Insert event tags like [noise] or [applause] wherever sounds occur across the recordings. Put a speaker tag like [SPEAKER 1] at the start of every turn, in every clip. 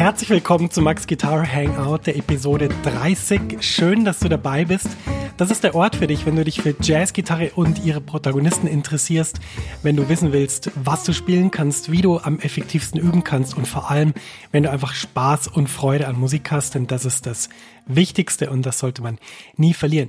[SPEAKER 1] Herzlich willkommen zu Max Guitar Hangout, der Episode 30. Schön, dass du dabei bist. Das ist der Ort für dich, wenn du dich für Jazzgitarre und ihre Protagonisten interessierst, wenn du wissen willst, was du spielen kannst, wie du am effektivsten üben kannst und vor allem, wenn du einfach Spaß und Freude an Musik hast, denn das ist das Wichtigste und das sollte man nie verlieren.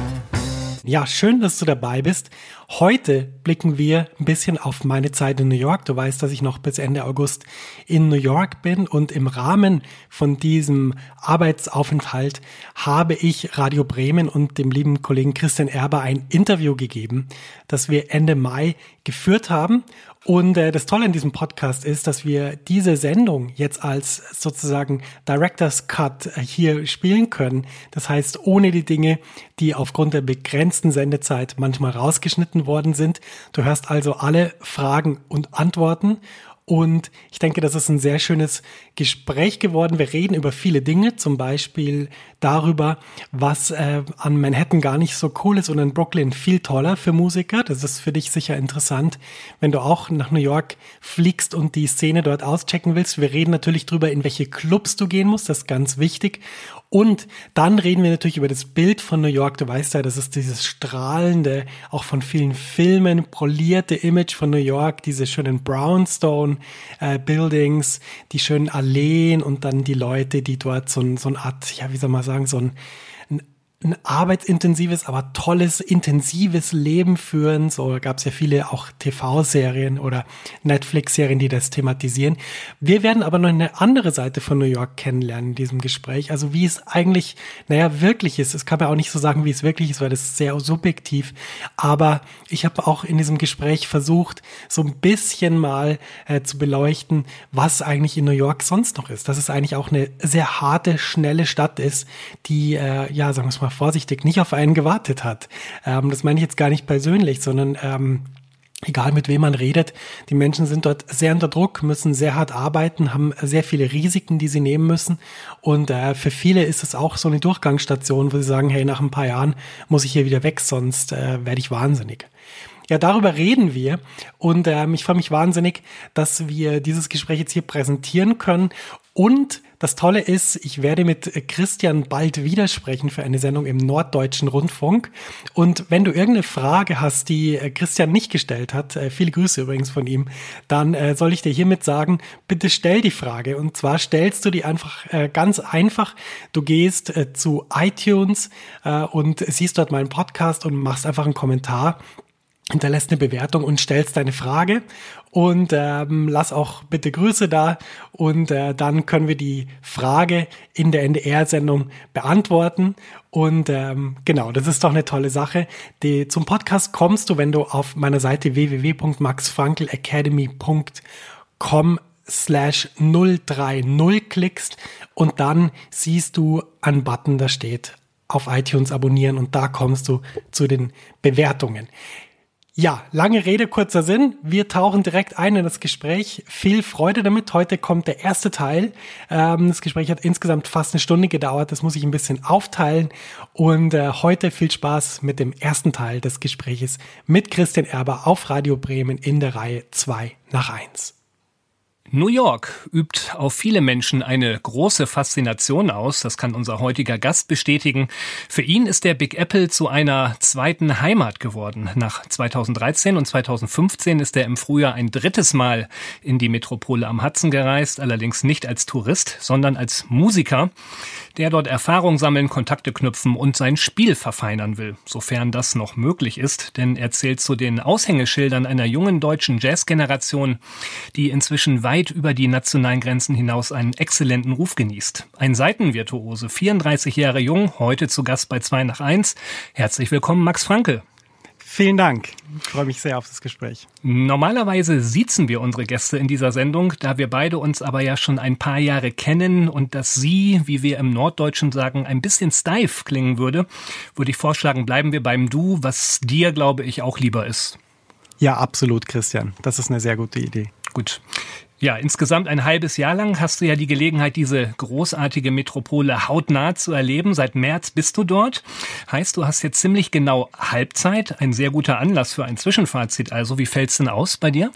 [SPEAKER 1] Ja, schön, dass du dabei bist. Heute blicken wir ein bisschen auf meine Zeit in New York. Du weißt, dass ich noch bis Ende August in New York bin und im Rahmen von diesem Arbeitsaufenthalt habe ich Radio Bremen und dem lieben Kollegen Christian Erber ein Interview gegeben, das wir Ende Mai geführt haben und äh, das Tolle an diesem Podcast ist, dass wir diese Sendung jetzt als sozusagen Director's Cut äh, hier spielen können. Das heißt, ohne die Dinge, die aufgrund der begrenzten Sendezeit manchmal rausgeschnitten worden sind. Du hörst also alle Fragen und Antworten und ich denke, das ist ein sehr schönes Gespräch geworden. Wir reden über viele Dinge, zum Beispiel darüber, was äh, an Manhattan gar nicht so cool ist und in Brooklyn viel toller für Musiker. Das ist für dich sicher interessant, wenn du auch nach New York fliegst und die Szene dort auschecken willst. Wir reden natürlich darüber, in welche Clubs du gehen musst. Das ist ganz wichtig. Und dann reden wir natürlich über das Bild von New York. Du weißt ja, das ist dieses strahlende, auch von vielen Filmen polierte Image von New York, diese schönen Brownstone äh, Buildings, die schönen Alleen und dann die Leute, die dort so, so eine Art, ja, wie soll man sagen, so ein ein arbeitsintensives, aber tolles, intensives Leben führen. So gab es ja viele auch TV-Serien oder Netflix-Serien, die das thematisieren. Wir werden aber noch eine andere Seite von New York kennenlernen in diesem Gespräch. Also wie es eigentlich, naja, wirklich ist. Es kann man auch nicht so sagen, wie es wirklich ist, weil das ist sehr subjektiv. Aber ich habe auch in diesem Gespräch versucht, so ein bisschen mal äh, zu beleuchten, was eigentlich in New York sonst noch ist. Dass es eigentlich auch eine sehr harte, schnelle Stadt ist, die, äh, ja, sagen wir mal, vorsichtig, nicht auf einen gewartet hat. Ähm, das meine ich jetzt gar nicht persönlich, sondern ähm, egal mit wem man redet, die Menschen sind dort sehr unter Druck, müssen sehr hart arbeiten, haben sehr viele Risiken, die sie nehmen müssen. Und äh, für viele ist es auch so eine Durchgangsstation, wo sie sagen, hey, nach ein paar Jahren muss ich hier wieder weg, sonst äh, werde ich wahnsinnig. Ja, darüber reden wir und ähm, ich freue mich wahnsinnig, dass wir dieses Gespräch jetzt hier präsentieren können und das Tolle ist, ich werde mit Christian bald widersprechen für eine Sendung im Norddeutschen Rundfunk. Und wenn du irgendeine Frage hast, die äh, Christian nicht gestellt hat, äh, viele Grüße übrigens von ihm, dann äh, soll ich dir hiermit sagen, bitte stell die Frage. Und zwar stellst du die einfach ganz einfach. Du gehst zu iTunes und siehst dort meinen Podcast und machst einfach einen Kommentar hinterlässt eine Bewertung und stellst deine Frage und ähm, lass auch bitte Grüße da und äh, dann können wir die Frage in der NDR-Sendung beantworten und ähm, genau, das ist doch eine tolle Sache. Die, zum Podcast kommst du, wenn du auf meiner Seite www.maxfrankelacademy.com slash 030 klickst und dann siehst du einen Button, da steht auf iTunes abonnieren und da kommst du zu den Bewertungen. Ja, lange Rede, kurzer Sinn. Wir tauchen direkt ein in das Gespräch. Viel Freude damit. Heute kommt der erste Teil. Ähm, das Gespräch hat insgesamt fast eine Stunde gedauert. Das muss ich ein bisschen aufteilen. Und äh, heute viel Spaß mit dem ersten Teil des Gespräches mit Christian Erber auf Radio Bremen in der Reihe 2 nach 1.
[SPEAKER 2] New York übt auf viele Menschen eine große Faszination aus, das kann unser heutiger Gast bestätigen. Für ihn ist der Big Apple zu einer zweiten Heimat geworden. Nach 2013 und 2015 ist er im Frühjahr ein drittes Mal in die Metropole am Hudson gereist, allerdings nicht als Tourist, sondern als Musiker, der dort Erfahrung sammeln, Kontakte knüpfen und sein Spiel verfeinern will, sofern das noch möglich ist, denn er zählt zu den Aushängeschildern einer jungen deutschen Jazzgeneration, die inzwischen weit weit über die nationalen Grenzen hinaus einen exzellenten Ruf genießt. Ein Seitenvirtuose, 34 Jahre jung, heute zu Gast bei 2 nach 1. Herzlich willkommen, Max Franke.
[SPEAKER 1] Vielen Dank. Ich freue mich sehr auf das Gespräch.
[SPEAKER 2] Normalerweise siezen wir unsere Gäste in dieser Sendung, da wir beide uns aber ja schon ein paar Jahre kennen und dass Sie, wie wir im Norddeutschen sagen, ein bisschen steif klingen würde, würde ich vorschlagen, bleiben wir beim Du, was dir, glaube ich, auch lieber ist.
[SPEAKER 1] Ja, absolut, Christian. Das ist eine sehr gute Idee.
[SPEAKER 2] Gut. Ja, insgesamt ein halbes Jahr lang hast du ja die Gelegenheit, diese großartige Metropole hautnah zu erleben. Seit März bist du dort. Heißt, du hast jetzt ziemlich genau Halbzeit. Ein sehr guter Anlass für ein Zwischenfazit. Also, wie fällt's denn aus bei dir?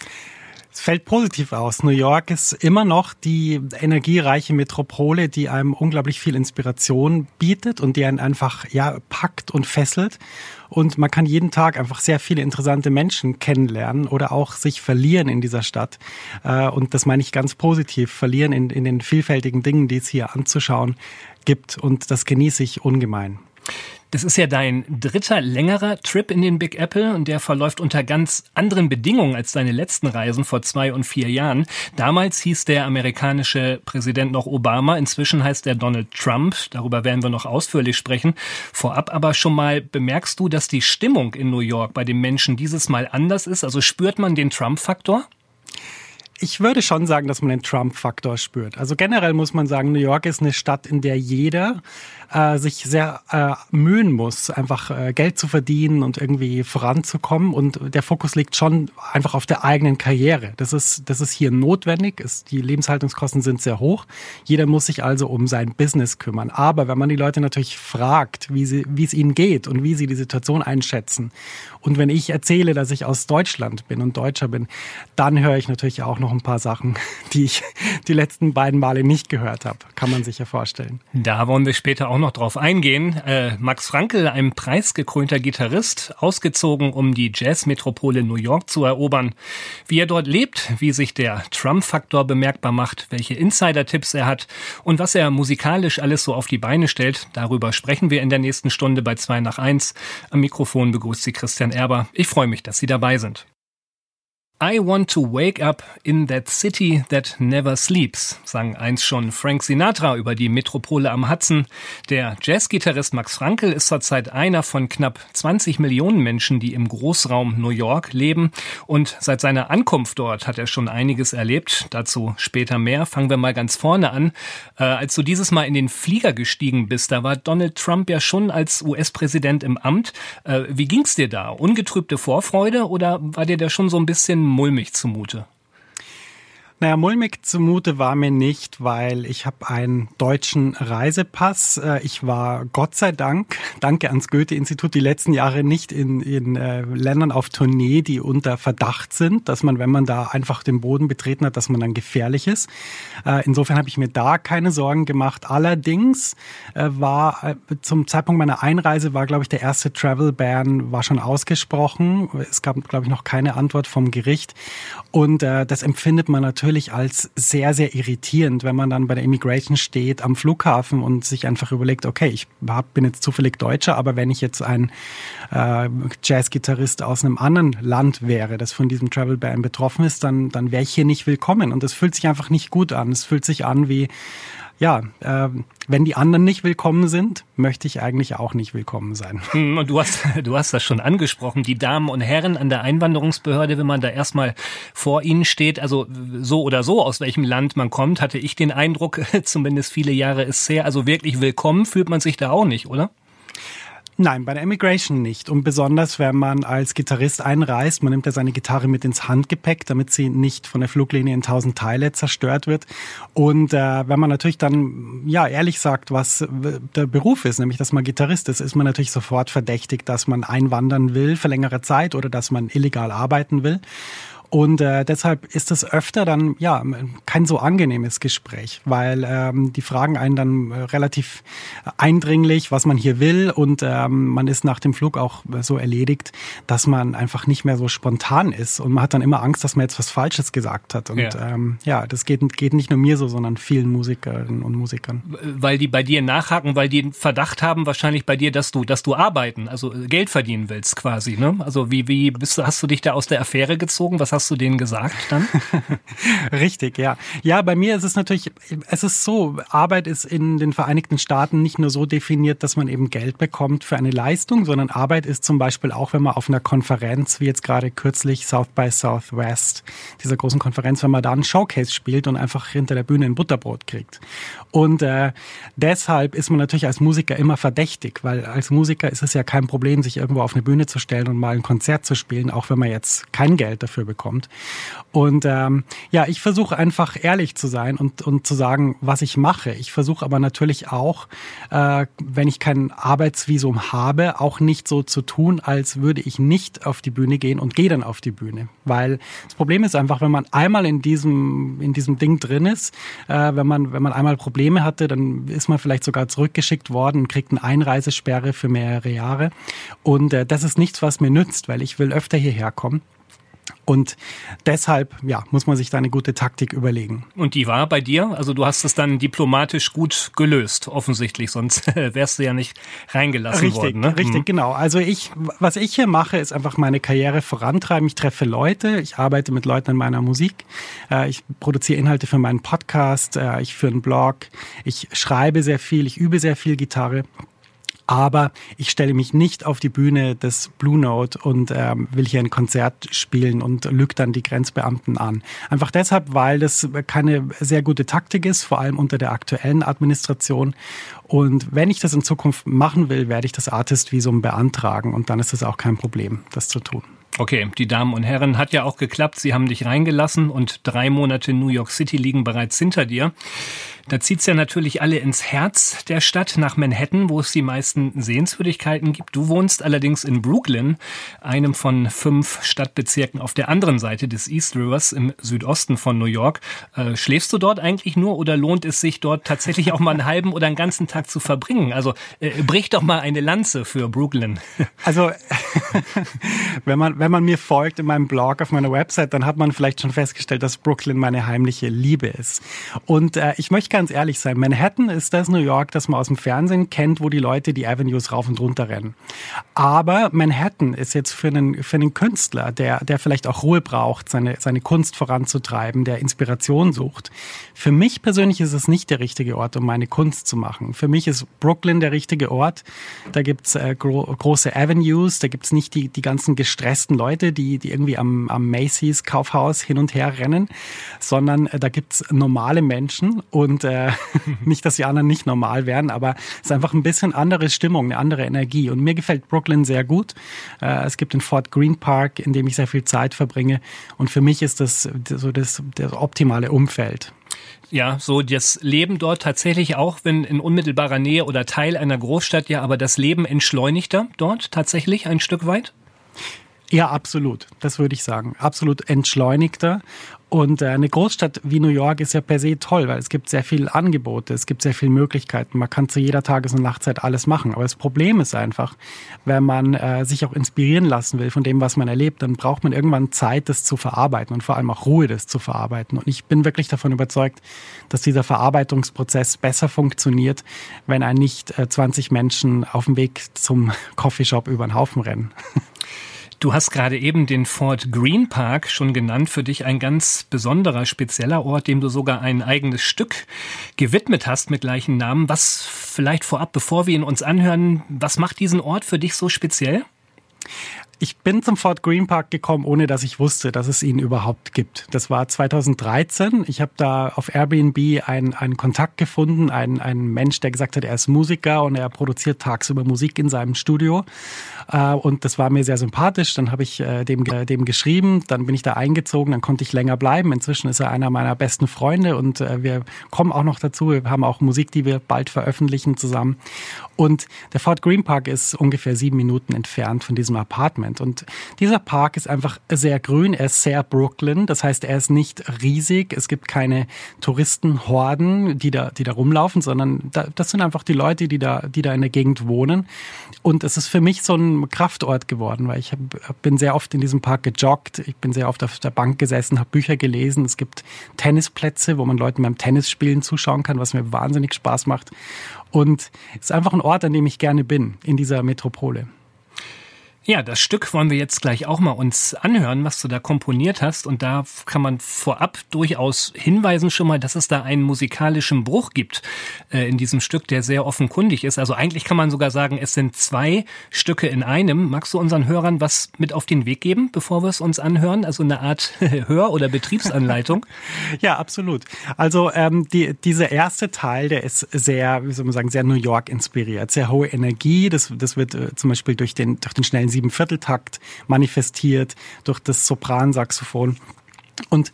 [SPEAKER 1] Es fällt positiv aus. New York ist immer noch die energiereiche Metropole, die einem unglaublich viel Inspiration bietet und die einen einfach ja packt und fesselt. Und man kann jeden Tag einfach sehr viele interessante Menschen kennenlernen oder auch sich verlieren in dieser Stadt. Äh, und das meine ich ganz positiv, verlieren in, in den vielfältigen Dingen, die es hier anzuschauen gibt. Und das genieße ich ungemein.
[SPEAKER 2] Das ist ja dein dritter längerer Trip in den Big Apple und der verläuft unter ganz anderen Bedingungen als deine letzten Reisen vor zwei und vier Jahren. Damals hieß der amerikanische Präsident noch Obama, inzwischen heißt er Donald Trump. Darüber werden wir noch ausführlich sprechen. Vorab aber schon mal bemerkst du, dass die Stimmung in New York bei den Menschen dieses Mal anders ist? Also spürt man den Trump-Faktor?
[SPEAKER 1] Ich würde schon sagen, dass man den Trump-Faktor spürt. Also generell muss man sagen, New York ist eine Stadt, in der jeder äh, sich sehr äh, mühen muss, einfach äh, Geld zu verdienen und irgendwie voranzukommen. Und der Fokus liegt schon einfach auf der eigenen Karriere. Das ist, das ist hier notwendig. Ist, die Lebenshaltungskosten sind sehr hoch. Jeder muss sich also um sein Business kümmern. Aber wenn man die Leute natürlich fragt, wie, wie es ihnen geht und wie sie die Situation einschätzen, und wenn ich erzähle, dass ich aus Deutschland bin und Deutscher bin, dann höre ich natürlich auch noch ein paar Sachen, [laughs] die ich die letzten beiden Male nicht gehört habe. Kann man sich ja vorstellen.
[SPEAKER 2] Da wollen wir später auch auch noch drauf eingehen. Äh, Max Frankel, ein preisgekrönter Gitarrist, ausgezogen, um die Jazzmetropole New York zu erobern. Wie er dort lebt, wie sich der Trump-Faktor bemerkbar macht, welche Insider-Tipps er hat und was er musikalisch alles so auf die Beine stellt, darüber sprechen wir in der nächsten Stunde bei 2 nach 1. Am Mikrofon begrüßt Sie Christian Erber. Ich freue mich, dass Sie dabei sind. I want to wake up in that city that never sleeps, sang einst schon Frank Sinatra über die Metropole am Hudson. Der Jazzgitarrist Max Frankel ist zurzeit einer von knapp 20 Millionen Menschen, die im Großraum New York leben. Und seit seiner Ankunft dort hat er schon einiges erlebt. Dazu später mehr. Fangen wir mal ganz vorne an. Äh, als du dieses Mal in den Flieger gestiegen bist, da war Donald Trump ja schon als US-Präsident im Amt. Äh, wie ging's dir da? Ungetrübte Vorfreude oder war dir da schon so ein bisschen mulmig zumute.
[SPEAKER 1] Naja, mulmig zumute war mir nicht, weil ich habe einen deutschen Reisepass. Äh, ich war Gott sei Dank, [laughs] danke ans Goethe-Institut, die letzten Jahre nicht in, in äh, Ländern auf Tournee, die unter Verdacht sind, dass man, wenn man da einfach den Boden betreten hat, dass man dann gefährlich ist. Äh, insofern habe ich mir da keine Sorgen gemacht. Allerdings äh, war äh, zum Zeitpunkt meiner Einreise war, glaube ich, der erste Travel Ban war schon ausgesprochen. Es gab, glaube ich, noch keine Antwort vom Gericht. Und äh, das empfindet man natürlich natürlich als sehr, sehr irritierend, wenn man dann bei der Immigration steht am Flughafen und sich einfach überlegt, okay, ich bin jetzt zufällig Deutscher, aber wenn ich jetzt ein äh, Jazzgitarrist aus einem anderen Land wäre, das von diesem Travel Ban betroffen ist, dann, dann wäre ich hier nicht willkommen. Und das fühlt sich einfach nicht gut an. Es fühlt sich an wie ja, äh, wenn die anderen nicht willkommen sind, möchte ich eigentlich auch nicht willkommen sein. [laughs]
[SPEAKER 2] Hm, und du hast, du hast das schon angesprochen, die Damen und Herren an der Einwanderungsbehörde, wenn man da erstmal vor ihnen steht, also so oder so, aus welchem Land man kommt, hatte ich den Eindruck, [laughs] zumindest viele Jahre ist sehr, also wirklich willkommen fühlt man sich da auch nicht, oder?
[SPEAKER 1] Nein, bei der Immigration nicht. Und besonders, wenn man als Gitarrist einreist, man nimmt ja seine Gitarre mit ins Handgepäck, damit sie nicht von der Fluglinie in tausend Teile zerstört wird. Und äh, wenn man natürlich dann, ja, ehrlich sagt, was der Beruf ist, nämlich dass man Gitarrist ist, ist man natürlich sofort verdächtig, dass man einwandern will für längere Zeit oder dass man illegal arbeiten will. Und äh, deshalb ist es öfter dann ja kein so angenehmes Gespräch, weil ähm, die fragen einen dann äh, relativ eindringlich, was man hier will und ähm, man ist nach dem Flug auch so erledigt, dass man einfach nicht mehr so spontan ist und man hat dann immer Angst, dass man jetzt was Falsches gesagt hat. Und ja, ähm, ja das geht, geht nicht nur mir so, sondern vielen Musikerinnen und Musikern.
[SPEAKER 2] Weil die bei dir nachhaken, weil die einen Verdacht haben wahrscheinlich bei dir, dass du, dass du arbeiten, also Geld verdienen willst quasi. Ne? Also wie, wie bist du, hast du dich da aus der Affäre gezogen? Was hast du denen gesagt dann? [laughs]
[SPEAKER 1] Richtig, ja. Ja, bei mir ist es natürlich, es ist so, Arbeit ist in den Vereinigten Staaten nicht nur so definiert, dass man eben Geld bekommt für eine Leistung, sondern Arbeit ist zum Beispiel auch, wenn man auf einer Konferenz, wie jetzt gerade kürzlich South by Southwest, dieser großen Konferenz, wenn man da einen Showcase spielt und einfach hinter der Bühne ein Butterbrot kriegt. Und äh, deshalb ist man natürlich als Musiker immer verdächtig, weil als Musiker ist es ja kein Problem, sich irgendwo auf eine Bühne zu stellen und mal ein Konzert zu spielen, auch wenn man jetzt kein Geld dafür bekommt kommt. Und ähm, ja, ich versuche einfach ehrlich zu sein und, und zu sagen, was ich mache. Ich versuche aber natürlich auch, äh, wenn ich kein Arbeitsvisum habe, auch nicht so zu tun, als würde ich nicht auf die Bühne gehen und gehe dann auf die Bühne. Weil das Problem ist einfach, wenn man einmal in diesem, in diesem Ding drin ist, äh, wenn, man, wenn man einmal Probleme hatte, dann ist man vielleicht sogar zurückgeschickt worden, kriegt eine Einreisesperre für mehrere Jahre. Und äh, das ist nichts, was mir nützt, weil ich will öfter hierher kommen. Und deshalb, ja, muss man sich da eine gute Taktik überlegen.
[SPEAKER 2] Und die war bei dir? Also du hast es dann diplomatisch gut gelöst, offensichtlich, sonst [laughs] wärst du ja nicht reingelassen
[SPEAKER 1] richtig,
[SPEAKER 2] worden. Ne?
[SPEAKER 1] Richtig, mhm. genau. Also ich, was ich hier mache, ist einfach meine Karriere vorantreiben. Ich treffe Leute, ich arbeite mit Leuten in meiner Musik, äh, ich produziere Inhalte für meinen Podcast, äh, ich führe einen Blog, ich schreibe sehr viel, ich übe sehr viel Gitarre aber ich stelle mich nicht auf die Bühne des Blue Note und ähm, will hier ein Konzert spielen und lügt dann die Grenzbeamten an. Einfach deshalb, weil das keine sehr gute Taktik ist, vor allem unter der aktuellen Administration. Und wenn ich das in Zukunft machen will, werde ich das Artist-Visum beantragen und dann ist es auch kein Problem, das zu tun.
[SPEAKER 2] Okay, die Damen und Herren, hat ja auch geklappt. Sie haben dich reingelassen und drei Monate New York City liegen bereits hinter dir. Da zieht's ja natürlich alle ins Herz der Stadt nach Manhattan, wo es die meisten Sehenswürdigkeiten gibt. Du wohnst allerdings in Brooklyn, einem von fünf Stadtbezirken auf der anderen Seite des East Rivers im Südosten von New York. Äh, schläfst du dort eigentlich nur oder lohnt es sich dort tatsächlich auch mal einen halben oder einen ganzen Tag zu verbringen? Also äh, brich doch mal eine Lanze für Brooklyn.
[SPEAKER 1] Also [laughs] wenn man wenn man mir folgt in meinem Blog auf meiner Website, dann hat man vielleicht schon festgestellt, dass Brooklyn meine heimliche Liebe ist. Und äh, ich möchte ganz ehrlich sein, Manhattan ist das New York, das man aus dem Fernsehen kennt, wo die Leute die Avenues rauf und runter rennen. Aber Manhattan ist jetzt für einen, für einen Künstler, der, der vielleicht auch Ruhe braucht, seine, seine Kunst voranzutreiben, der Inspiration sucht. Für mich persönlich ist es nicht der richtige Ort, um meine Kunst zu machen. Für mich ist Brooklyn der richtige Ort. Da gibt's äh, gro große Avenues, da gibt's nicht die, die ganzen gestressten Leute, die, die irgendwie am, am Macy's Kaufhaus hin und her rennen, sondern äh, da gibt's normale Menschen und äh, [laughs] nicht, dass die anderen nicht normal wären, aber es ist einfach ein bisschen andere Stimmung, eine andere Energie. Und mir gefällt Brooklyn sehr gut. Äh, es gibt den Fort Green Park, in dem ich sehr viel Zeit verbringe. Und für mich ist das so das, das optimale Umfeld.
[SPEAKER 2] Ja, so das Leben dort tatsächlich auch, wenn in unmittelbarer Nähe oder Teil einer Großstadt, ja, aber das Leben entschleunigter dort tatsächlich ein Stück weit?
[SPEAKER 1] Ja, absolut. Das würde ich sagen. Absolut entschleunigter. Und äh, eine Großstadt wie New York ist ja per se toll, weil es gibt sehr viele Angebote, es gibt sehr viele Möglichkeiten. Man kann zu jeder Tages- und Nachtzeit alles machen. Aber das Problem ist einfach, wenn man äh, sich auch inspirieren lassen will von dem, was man erlebt, dann braucht man irgendwann Zeit, das zu verarbeiten und vor allem auch Ruhe, das zu verarbeiten. Und ich bin wirklich davon überzeugt, dass dieser Verarbeitungsprozess besser funktioniert, wenn ein nicht äh, 20 Menschen auf dem Weg zum [laughs] Coffeeshop über den Haufen rennen. [laughs]
[SPEAKER 2] Du hast gerade eben den Fort Green Park schon genannt, für dich ein ganz besonderer, spezieller Ort, dem du sogar ein eigenes Stück gewidmet hast mit gleichen Namen. Was vielleicht vorab, bevor wir ihn uns anhören, was macht diesen Ort für dich so speziell?
[SPEAKER 1] ich bin zum Fort Green Park gekommen, ohne dass ich wusste, dass es ihn überhaupt gibt. Das war 2013. Ich habe da auf Airbnb einen, einen Kontakt gefunden, einen, einen Mensch, der gesagt hat, er ist Musiker und er produziert tagsüber Musik in seinem Studio. Äh, und das war mir sehr sympathisch. Dann habe ich äh, dem, dem geschrieben, dann bin ich da eingezogen, dann konnte ich länger bleiben. Inzwischen ist er einer meiner besten Freunde und äh, wir kommen auch noch dazu. Wir haben auch Musik, die wir bald veröffentlichen zusammen. Und der Fort Green Park ist ungefähr sieben Minuten entfernt von diesem Apartment. Und dieser Park ist einfach sehr grün. Er ist sehr Brooklyn. Das heißt, er ist nicht riesig. Es gibt keine Touristenhorden, die da, die da rumlaufen, sondern da, das sind einfach die Leute, die da, die da in der Gegend wohnen. Und es ist für mich so ein Kraftort geworden, weil ich hab, bin sehr oft in diesem Park gejoggt. Ich bin sehr oft auf der Bank gesessen, habe Bücher gelesen. Es gibt Tennisplätze, wo man Leuten beim Tennisspielen zuschauen kann, was mir wahnsinnig Spaß macht. Und es ist einfach ein Ort, an dem ich gerne bin, in dieser Metropole.
[SPEAKER 2] Ja, das Stück wollen wir jetzt gleich auch mal uns anhören, was du da komponiert hast. Und da kann man vorab durchaus hinweisen schon mal, dass es da einen musikalischen Bruch gibt äh, in diesem Stück, der sehr offenkundig ist. Also eigentlich kann man sogar sagen, es sind zwei Stücke in einem. Magst du unseren Hörern was mit auf den Weg geben, bevor wir es uns anhören? Also eine Art [laughs] Hör- oder Betriebsanleitung? [laughs]
[SPEAKER 1] ja, absolut. Also ähm, die, dieser erste Teil, der ist sehr, wie soll man sagen, sehr New York inspiriert, sehr hohe Energie. Das, das wird äh, zum Beispiel durch den, durch den schnellen Siebenvierteltakt manifestiert durch das Sopransaxophon. Und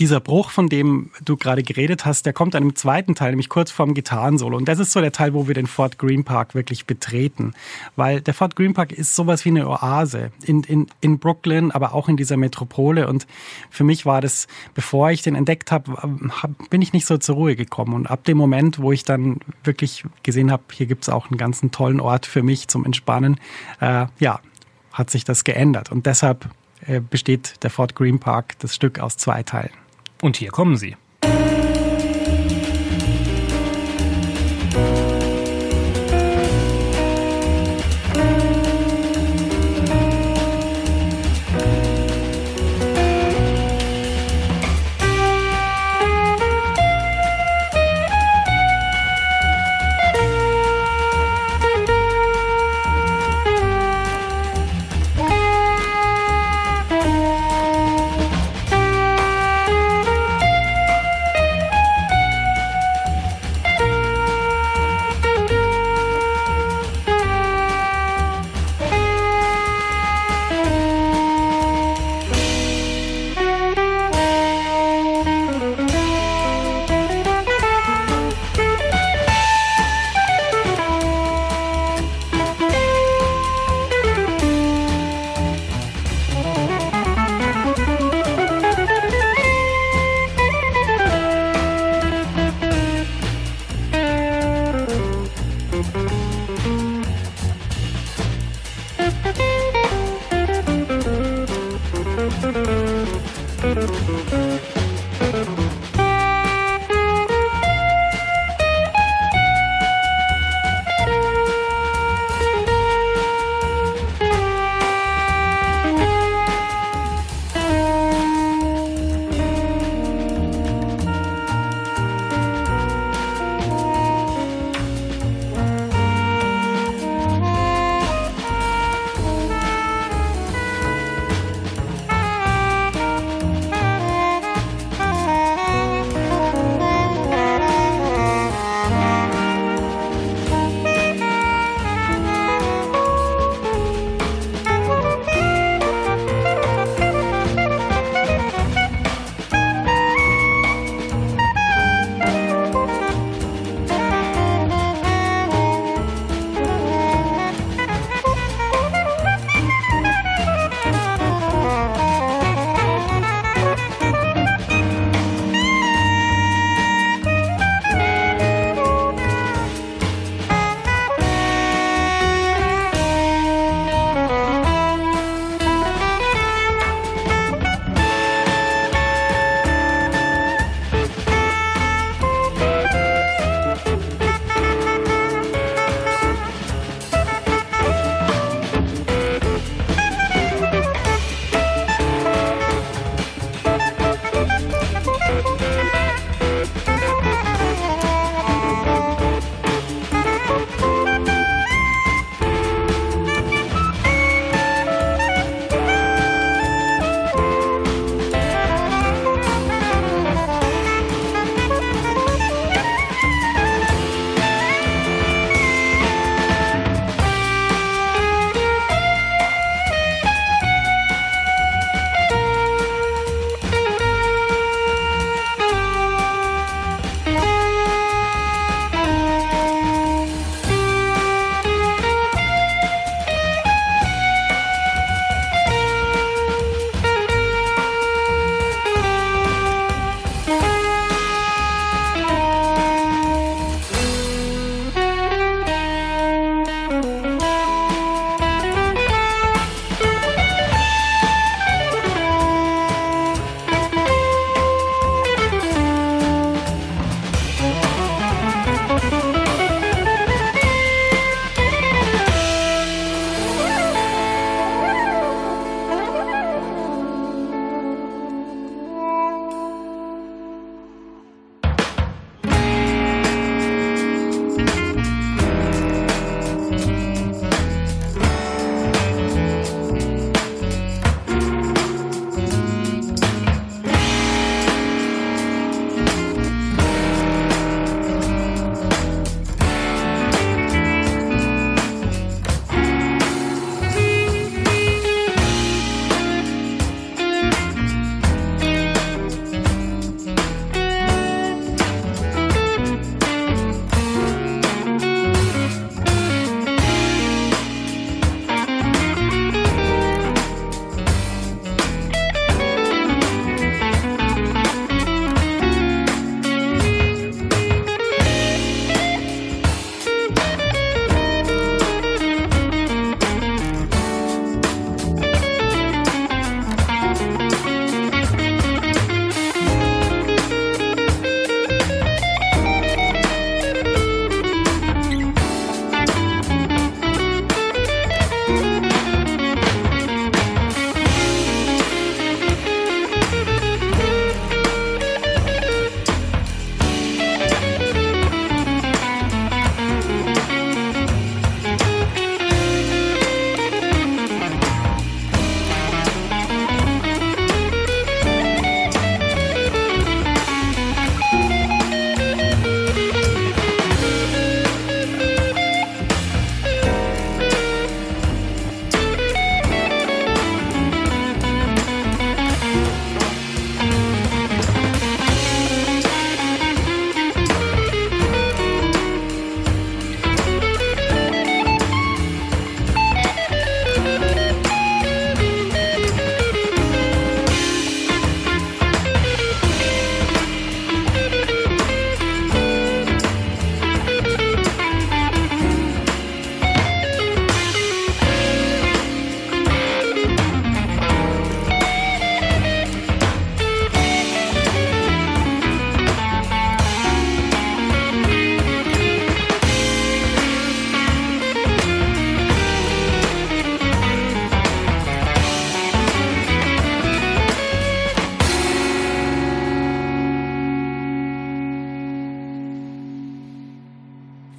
[SPEAKER 1] dieser Bruch, von dem du gerade geredet hast, der kommt im zweiten Teil, nämlich kurz vorm Gitarrensolo. Und das ist so der Teil, wo wir den Fort Green Park wirklich betreten. Weil der Fort Green Park ist sowas wie eine Oase in, in, in Brooklyn, aber auch in dieser Metropole. Und für mich war das, bevor ich den entdeckt habe, bin ich nicht so zur Ruhe gekommen. Und ab dem Moment, wo ich dann wirklich gesehen habe, hier gibt es auch einen ganzen tollen Ort für mich zum Entspannen, äh, ja, hat sich das geändert. Und deshalb äh, besteht der Fort Green Park, das Stück, aus zwei Teilen.
[SPEAKER 2] Und hier kommen sie.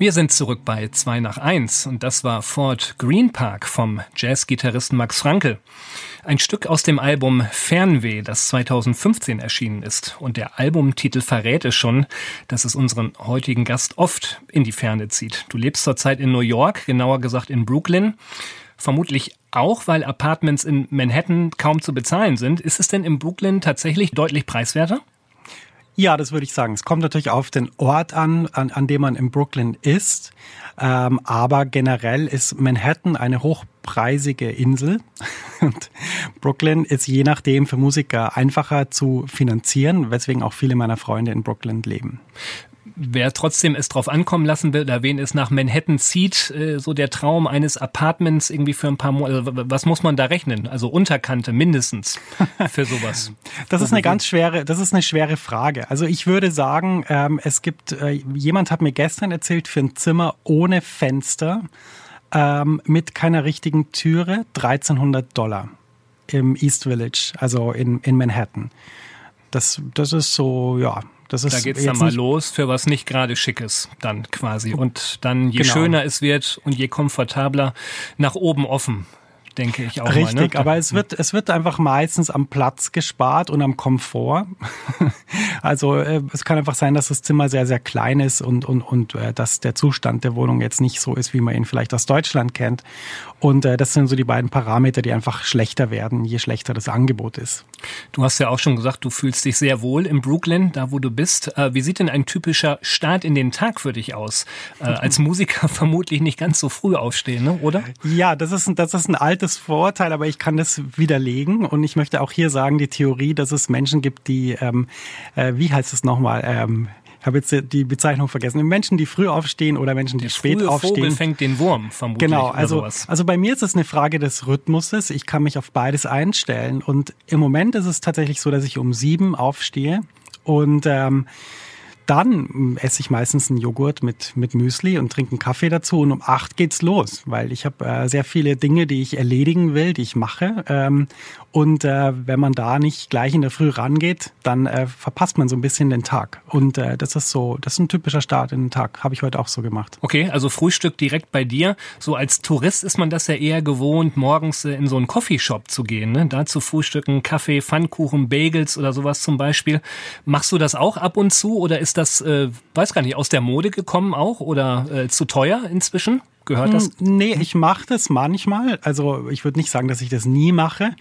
[SPEAKER 2] Wir sind zurück bei 2 nach 1 und das war Fort Green Park vom Jazzgitarristen Max Frankel. Ein Stück aus dem Album Fernweh, das 2015 erschienen ist. Und der Albumtitel verrät es schon, dass es unseren heutigen Gast oft in die Ferne zieht. Du lebst zurzeit in New York, genauer gesagt in Brooklyn. Vermutlich auch, weil Apartments in Manhattan kaum zu bezahlen sind. Ist es denn in Brooklyn tatsächlich deutlich preiswerter?
[SPEAKER 1] Ja, das würde ich sagen. Es kommt natürlich auf den Ort an, an, an dem man in Brooklyn ist. Ähm, aber generell ist Manhattan eine hochpreisige Insel. [laughs] Und Brooklyn ist je nachdem für Musiker einfacher zu finanzieren, weswegen auch viele meiner Freunde in Brooklyn leben
[SPEAKER 2] wer trotzdem es drauf ankommen lassen will, oder wen es nach Manhattan zieht, äh, so der Traum eines Apartments irgendwie für ein paar Monate, also was muss man da rechnen? Also Unterkante mindestens für sowas. [laughs]
[SPEAKER 1] das ist eine ganz schwere, das ist eine schwere Frage. Also ich würde sagen, ähm, es gibt, äh, jemand hat mir gestern erzählt, für ein Zimmer ohne Fenster, ähm, mit keiner richtigen Türe, 1300 Dollar im East Village, also in, in Manhattan. Das, das ist so, ja, das ist
[SPEAKER 2] da geht's dann mal los für was nicht gerade Schickes dann quasi. Und dann je genau. schöner es wird und je komfortabler nach oben offen denke ich auch
[SPEAKER 1] Richtig,
[SPEAKER 2] mal,
[SPEAKER 1] ne? aber es wird, es wird einfach meistens am Platz gespart und am Komfort. [laughs] also äh, es kann einfach sein, dass das Zimmer sehr, sehr klein ist und, und, und äh, dass der Zustand der Wohnung jetzt nicht so ist, wie man ihn vielleicht aus Deutschland kennt. Und äh, das sind so die beiden Parameter, die einfach schlechter werden, je schlechter das Angebot ist.
[SPEAKER 2] Du hast ja auch schon gesagt, du fühlst dich sehr wohl in Brooklyn, da wo du bist. Äh, wie sieht denn ein typischer Start in den Tag für dich aus? Als Musiker [laughs] vermutlich nicht ganz so früh aufstehen, ne? oder?
[SPEAKER 1] Ja, das ist, das ist ein altes altes Vorurteil, aber ich kann das widerlegen. Und ich möchte auch hier sagen, die Theorie, dass es Menschen gibt, die, ähm, äh, wie heißt es nochmal, ähm, ich habe jetzt die Bezeichnung vergessen. Menschen, die früh aufstehen oder Menschen, die Der spät frühe aufstehen. Vogel
[SPEAKER 2] fängt den Wurm, vermutlich.
[SPEAKER 1] Genau, also, also bei mir ist es eine Frage des Rhythmuses. Ich kann mich auf beides einstellen. Und im Moment ist es tatsächlich so, dass ich um sieben aufstehe und ähm, dann esse ich meistens einen Joghurt mit, mit Müsli und trinke einen Kaffee dazu und um acht geht's los, weil ich habe äh, sehr viele Dinge, die ich erledigen will, die ich mache. Ähm, und äh, wenn man da nicht gleich in der Früh rangeht, dann äh, verpasst man so ein bisschen den Tag. Und äh, das ist so, das ist ein typischer Start in den Tag. Habe ich heute auch so gemacht.
[SPEAKER 2] Okay, also Frühstück direkt bei dir. So als Tourist ist man das ja eher gewohnt, morgens äh, in so einen Coffeeshop zu gehen, ne? da zu frühstücken, Kaffee, Pfannkuchen, Bagels oder sowas zum Beispiel. Machst du das auch ab und zu oder ist das, äh, weiß gar nicht, aus der Mode gekommen auch oder äh, zu teuer inzwischen? Gehört das?
[SPEAKER 1] Hm, nee, ich mache das manchmal. Also ich würde nicht sagen, dass ich das nie mache.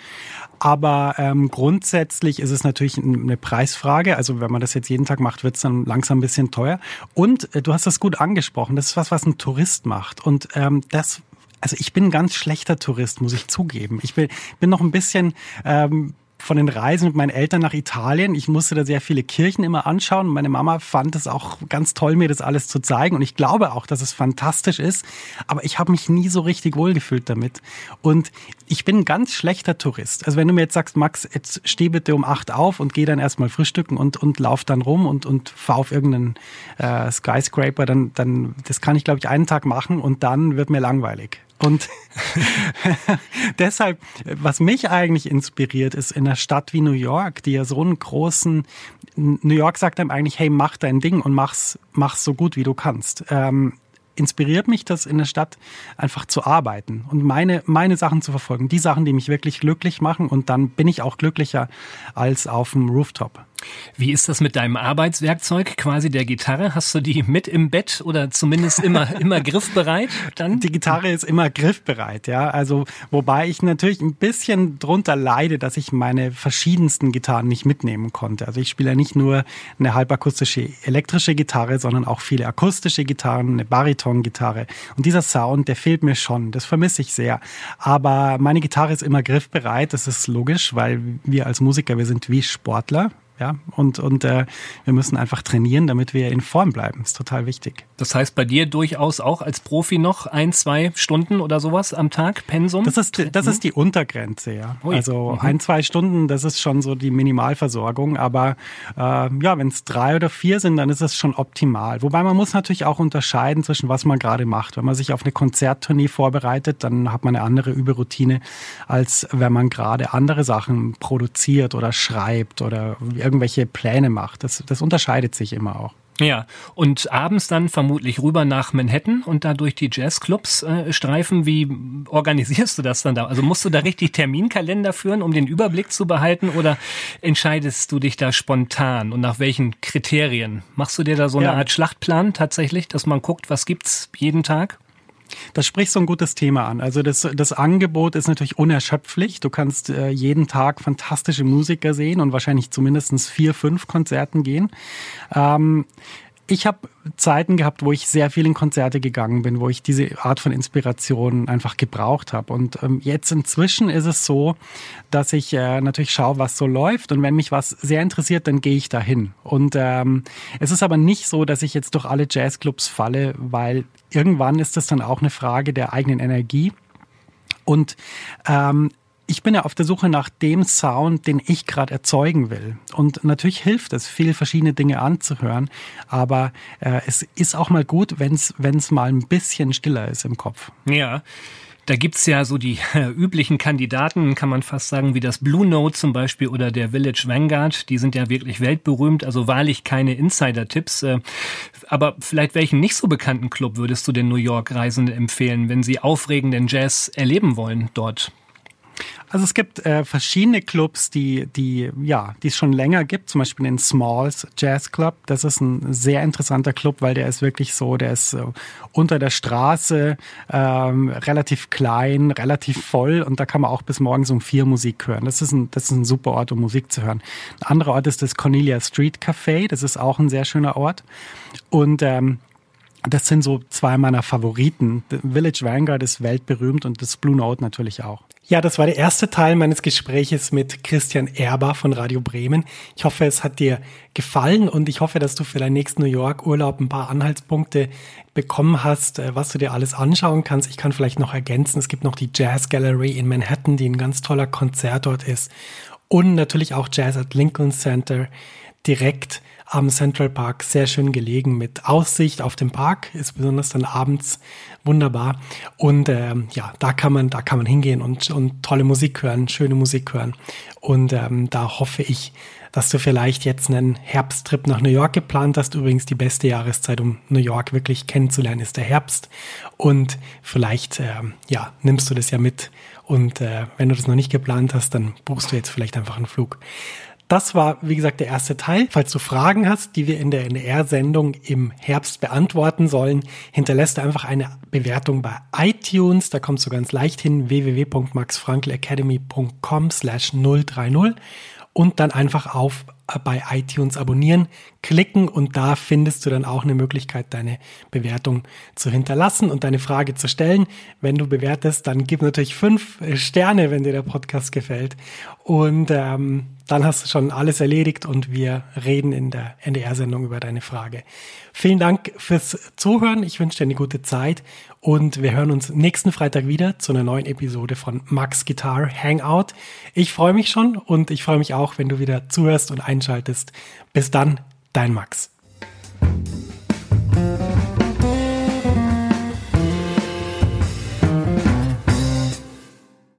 [SPEAKER 1] Aber ähm, grundsätzlich ist es natürlich eine Preisfrage. Also wenn man das jetzt jeden Tag macht, wird es dann langsam ein bisschen teuer. Und äh, du hast das gut angesprochen. Das ist was, was ein Tourist macht. Und ähm, das also ich bin ein ganz schlechter Tourist, muss ich zugeben. Ich bin, bin noch ein bisschen ähm, von den Reisen mit meinen Eltern nach Italien. Ich musste da sehr viele Kirchen immer anschauen. Meine Mama fand es auch ganz toll, mir das alles zu zeigen. Und ich glaube auch, dass es fantastisch ist. Aber ich habe mich nie so richtig wohlgefühlt damit. Und ich bin ein ganz schlechter Tourist. Also wenn du mir jetzt sagst, Max, jetzt steh bitte um acht auf und geh dann erstmal frühstücken und, und lauf dann rum und, und fahr auf irgendeinen äh, Skyscraper, dann, dann, das kann ich, glaube ich, einen Tag machen und dann wird mir langweilig. Und [laughs] deshalb, was mich eigentlich inspiriert, ist in einer Stadt wie New York, die ja so einen großen, New York sagt einem eigentlich, hey, mach dein Ding und mach's, mach's so gut wie du kannst. Ähm, inspiriert mich das in der Stadt einfach zu arbeiten und meine, meine Sachen zu verfolgen. Die Sachen, die mich wirklich glücklich machen und dann bin ich auch glücklicher als auf dem Rooftop.
[SPEAKER 2] Wie ist das mit deinem Arbeitswerkzeug, quasi der Gitarre? Hast du die mit im Bett oder zumindest immer, [laughs] immer griffbereit?
[SPEAKER 1] Dann? Die Gitarre ist immer griffbereit, ja. Also, wobei ich natürlich ein bisschen drunter leide, dass ich meine verschiedensten Gitarren nicht mitnehmen konnte. Also, ich spiele ja nicht nur eine halbakustische elektrische Gitarre, sondern auch viele akustische Gitarren, eine Bariton-Gitarre. Und dieser Sound, der fehlt mir schon. Das vermisse ich sehr. Aber meine Gitarre ist immer griffbereit. Das ist logisch, weil wir als Musiker, wir sind wie Sportler. Ja, und, und äh, wir müssen einfach trainieren, damit wir in Form bleiben. Ist total wichtig.
[SPEAKER 2] Das heißt bei dir durchaus auch als Profi noch ein, zwei Stunden oder sowas am Tag Pensum?
[SPEAKER 1] Das ist, das ist die Untergrenze, ja. Ui. Also mhm. ein, zwei Stunden, das ist schon so die Minimalversorgung. Aber äh, ja, wenn es drei oder vier sind, dann ist es schon optimal. Wobei man muss natürlich auch unterscheiden zwischen was man gerade macht. Wenn man sich auf eine Konzerttournee vorbereitet, dann hat man eine andere Überroutine, als wenn man gerade andere Sachen produziert oder schreibt oder irgendwelche Pläne macht. Das, das unterscheidet sich immer auch.
[SPEAKER 2] Ja, und abends dann vermutlich rüber nach Manhattan und da durch die Jazzclubs äh, streifen. Wie organisierst du das dann da? Also musst du da richtig Terminkalender führen, um den Überblick zu behalten oder entscheidest du dich da spontan und nach welchen Kriterien? Machst du dir da so eine ja. Art Schlachtplan tatsächlich, dass man guckt, was gibt's jeden Tag?
[SPEAKER 1] Das spricht so ein gutes Thema an. Also das, das Angebot ist natürlich unerschöpflich. Du kannst äh, jeden Tag fantastische Musiker sehen und wahrscheinlich zumindest vier, fünf Konzerten gehen. Ähm, ich habe Zeiten gehabt, wo ich sehr viel in Konzerte gegangen bin, wo ich diese Art von Inspiration einfach gebraucht habe. Und ähm, jetzt inzwischen ist es so, dass ich äh, natürlich schaue, was so läuft. Und wenn mich was sehr interessiert, dann gehe ich dahin. Und ähm, es ist aber nicht so, dass ich jetzt durch alle Jazzclubs falle, weil irgendwann ist das dann auch eine Frage der eigenen Energie. Und ähm, ich bin ja auf der Suche nach dem Sound, den ich gerade erzeugen will. Und natürlich hilft es, viele verschiedene Dinge anzuhören. Aber äh, es ist auch mal gut, wenn es mal ein bisschen stiller ist im Kopf.
[SPEAKER 2] Ja. Da gibt's ja so die äh, [laughs] üblichen Kandidaten, kann man fast sagen, wie das Blue Note zum Beispiel oder der Village Vanguard. Die sind ja wirklich weltberühmt, also wahrlich keine Insider-Tipps. Äh, aber vielleicht welchen nicht so bekannten Club würdest du den New York Reisenden empfehlen, wenn sie aufregenden Jazz erleben wollen dort?
[SPEAKER 1] Also es gibt äh, verschiedene Clubs, die, die, ja, die es schon länger gibt, zum Beispiel den Smalls Jazz Club. Das ist ein sehr interessanter Club, weil der ist wirklich so, der ist äh, unter der Straße, ähm, relativ klein, relativ voll und da kann man auch bis morgens um vier Musik hören. Das ist ein, das ist ein super Ort, um Musik zu hören. Ein anderer Ort ist das Cornelia Street Café, das ist auch ein sehr schöner Ort. Und ähm, das sind so zwei meiner Favoriten. The Village Vanguard ist weltberühmt und das Blue Note natürlich auch. Ja, das war der erste Teil meines Gespräches mit Christian Erber von Radio Bremen. Ich hoffe, es hat dir gefallen und ich hoffe, dass du für deinen nächsten New York Urlaub ein paar Anhaltspunkte bekommen hast, äh, was du dir alles anschauen kannst. Ich kann vielleicht noch ergänzen, es gibt noch die Jazz Gallery in Manhattan, die ein ganz toller Konzertort ist und natürlich auch Jazz at Lincoln Center direkt am Central Park sehr schön gelegen mit Aussicht auf den Park, ist besonders dann abends wunderbar. Und ähm, ja, da kann man, da kann man hingehen und, und tolle Musik hören, schöne Musik hören. Und ähm, da hoffe ich, dass du vielleicht jetzt einen Herbsttrip nach New York geplant hast. Übrigens die beste Jahreszeit, um New York wirklich kennenzulernen, ist der Herbst. Und vielleicht, äh, ja, nimmst du das ja mit. Und äh, wenn du das noch nicht geplant hast, dann buchst du jetzt vielleicht einfach einen Flug. Das war, wie gesagt, der erste Teil. Falls du Fragen hast, die wir in der NDR-Sendung im Herbst beantworten sollen, hinterlässt du einfach eine Bewertung bei iTunes. Da kommst du ganz leicht hin, www.maxfrankelacademy.com slash 030 und dann einfach auf äh, bei iTunes abonnieren klicken und da findest du dann auch eine Möglichkeit, deine Bewertung zu hinterlassen und deine Frage zu stellen. Wenn du bewertest, dann gib natürlich fünf Sterne, wenn dir der Podcast gefällt. Und ähm, dann hast du schon alles erledigt und wir reden in der NDR-Sendung über deine Frage. Vielen Dank fürs Zuhören. Ich wünsche dir eine gute Zeit und wir hören uns nächsten Freitag wieder zu einer neuen Episode von Max Guitar Hangout. Ich freue mich schon und ich freue mich auch, wenn du wieder zuhörst und einschaltest. Bis dann, dein Max.